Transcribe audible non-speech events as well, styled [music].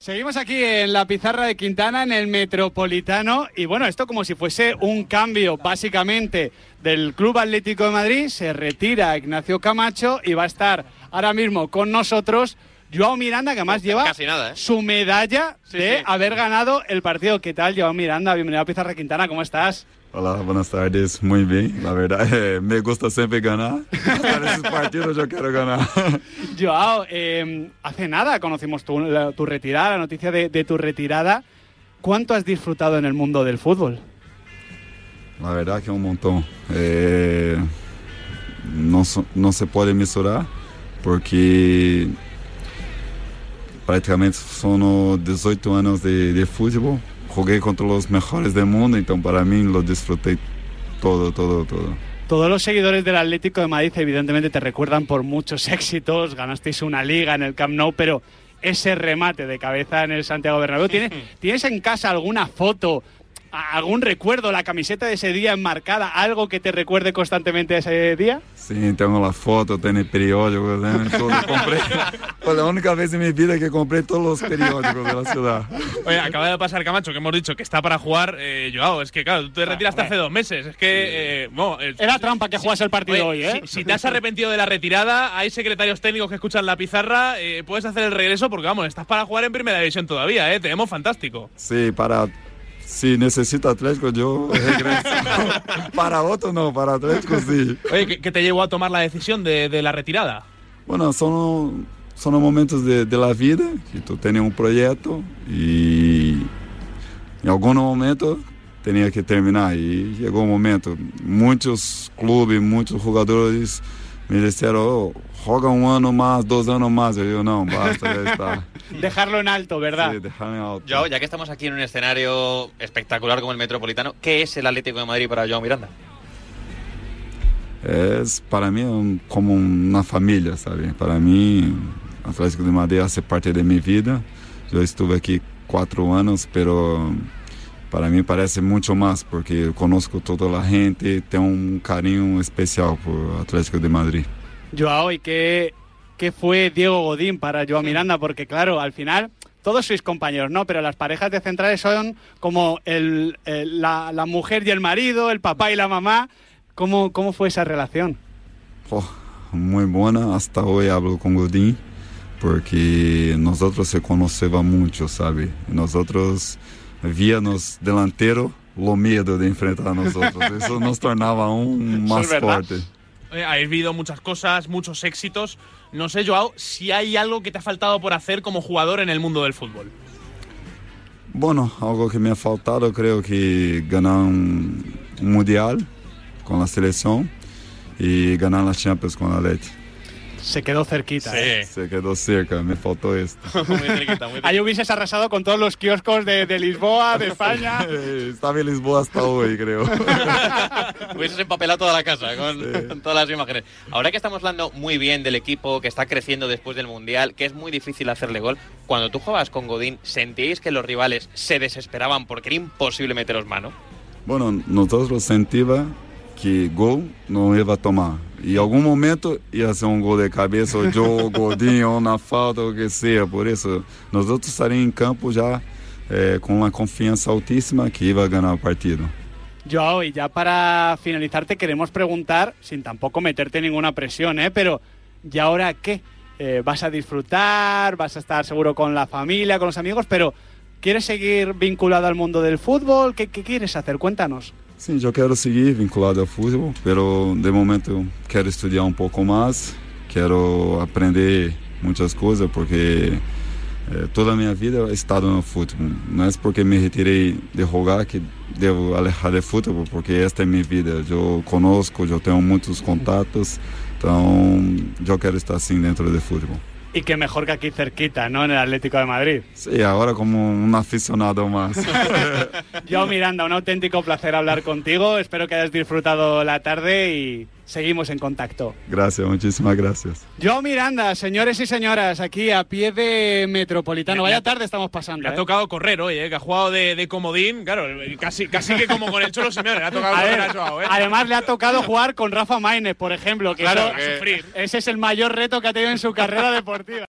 Seguimos aquí en la pizarra de Quintana, en el Metropolitano, y bueno, esto como si fuese un cambio básicamente del Club Atlético de Madrid, se retira Ignacio Camacho y va a estar ahora mismo con nosotros Joao Miranda, que además lleva Casi nada, ¿eh? su medalla Sí, de sí. haber ganado el partido. ¿Qué tal, Joao Miranda? Bienvenido a Pizarra Quintana, ¿cómo estás? Hola, buenas tardes. Muy bien. La verdad, [laughs] eh, me gusta siempre ganar. Para esos partidos yo quiero ganar. [laughs] Joao, eh, hace nada conocimos tu, la- tu retirada, la noticia de, de tu retirada. ¿Cuánto has disfrutado en el mundo del fútbol? La verdad que un montón. Eh, no, se puede mensurar porque prácticamente son 18 años de, de fútbol. Jugué contra los mejores del mundo, entonces para mí lo disfruté todo, todo, todo. Todos los seguidores del Atlético de Madrid evidentemente te recuerdan por muchos [laughs] éxitos, ganasteis una liga en el Camp Nou, pero ese remate de cabeza en el Santiago Bernabéu, ¿tienes, [laughs] ¿tienes en casa alguna foto, algún recuerdo, la camiseta de ese día enmarcada, algo que te recuerde constantemente a ese día? Sí, tengo la foto, tengo el periódico, tengo [laughs] todo. Compré, fue la única vez en mi vida que compré todos los periódicos de la ciudad. Oye, acaba de pasar Camacho, que hemos dicho que está para jugar. Eh, Joao, es que claro, tú te retiraste hace dos meses. Es que. eh, bueno, eh, Era trampa que jugase el partido hoy, ¿eh? Si, si te has arrepentido de la retirada, hay secretarios técnicos que escuchan la pizarra, eh, puedes hacer el regreso porque, vamos, estás para jugar en primera división todavía, ¿eh? Tenemos fantástico. Sí, para. Si necesita Atlético, yo regreso. [laughs] para otro no, para Atlético sí. Oye, ¿qué, qué te llevó a tomar la decisión de, de la retirada? Bueno, son, son momentos de, de la vida que tú tienes un proyecto y en algún momento tenía que terminar y llegó un momento. Muchos clubes, muchos jugadores me dijeron, oh, juega un año más, dos años más. Y yo, no, basta, ya está. [laughs] Dejarlo en alto, ¿verdad? Sí, dejarme alto. Joao, ya que estamos aquí en un escenario espectacular como el Metropolitano, ¿qué es el Atlético de Madrid para Joao Miranda? Es para mí un- como una familia, ¿sabe? Para mí, Atlético de Madrid hace parte de mi vida. Yo estuve aquí cuatro años, pero para mí parece mucho más porque conozco toda la gente, tengo un cariño especial por Atlético de Madrid. Joao, ¿y qué, qué fue Diego Godín para Joao Miranda? Porque claro, al final todos sois compañeros, ¿no? Pero las parejas de centrales son como el, el- la, la mujer y el marido, el papá y la mamá. ¿Cómo, cómo fue esa relación? Oh, muy buena, hasta hoy hablo con Godín porque nosotros se conocemos mucho, ¿sabe? Nosotros víamos delantero lo miedo de enfrentar a nosotros. [laughs] Eso nos tornaba aún más es fuerte. Oye, habéis vivido muchas cosas, muchos éxitos. No sé, Joao, si hay algo que te ha faltado por hacer como jugador en el mundo del fútbol. Bueno, algo que me ha faltado creo que ganar un, un mundial con la selección y ganar la Champions con la Leti. Se quedó cerquita. ¿eh? Se quedó cerca, me faltó esto. muy cerquita, muy Ahí hubieses arrasado con todos los kioscos de, de Lisboa, de España. [laughs] Estaba en Lisboa hasta hoy, creo. [laughs] Hubieses empapelado toda la casa con, Sí. con todas las imágenes. Ahora que estamos hablando muy bien del equipo que está creciendo después del Mundial, que es muy difícil hacerle gol, cuando tú jugabas con Godín, ¿sentíais que los rivales se desesperaban porque era imposible meteros mano? Bueno, nosotros sentíamos que gol no iba a tomar. Y en algún momento iba a ser un gol de cabeza, o yo, Godinho, una falta, o que sea. Por eso, nosotros estaríamos en campo ya eh, con una confianza altísima que iba a ganar el partido. Joao, y ya para finalizar te queremos preguntar, sin tampoco meterte ninguna presión, ¿eh? Pero, ¿y ahora qué? Eh, ¿Vas a disfrutar? ¿Vas a estar seguro con la familia, con los amigos? Pero, ¿quieres seguir vinculado al mundo del fútbol? ¿Qué, qué quieres hacer? Cuéntanos. Sim, eu quero seguir vinculado ao futebol, pero de momento quero estudar um pouco mais, quero aprender muitas coisas, porque eh, toda a minha vida eu estado no futebol. Não é porque me retirei de jogar que devo alejar de futebol, porque esta é minha vida. Eu conosco, eu tenho muitos contatos, então eu quero estar assim dentro do futebol. Y que mejor que aquí cerquita, ¿no? En el Atlético de Madrid. Sim, agora como um aficionado mais. Joao [laughs] Miranda, un auténtico placer hablar contigo. Espero que hayas disfrutado la tarde y seguimos en contacto. graças, muitíssimas graças. Joao Miranda, señores y señoras, aquí a pie de Metropolitano. Vaya tarde estamos pasando. Le ha ¿eh? tocado correr hoy, ¿eh? que ha jugado de, de comodín. Claro, casi, casi que como con el Cholo Simeone. Le ha tocado A correr ver, a Joao, ¿eh? Además le ha tocado jugar con Rafa Maínez, por ejemplo, que Claro, eso- a sufrir. ese es el mayor reto que ha tenido en su carrera deportiva.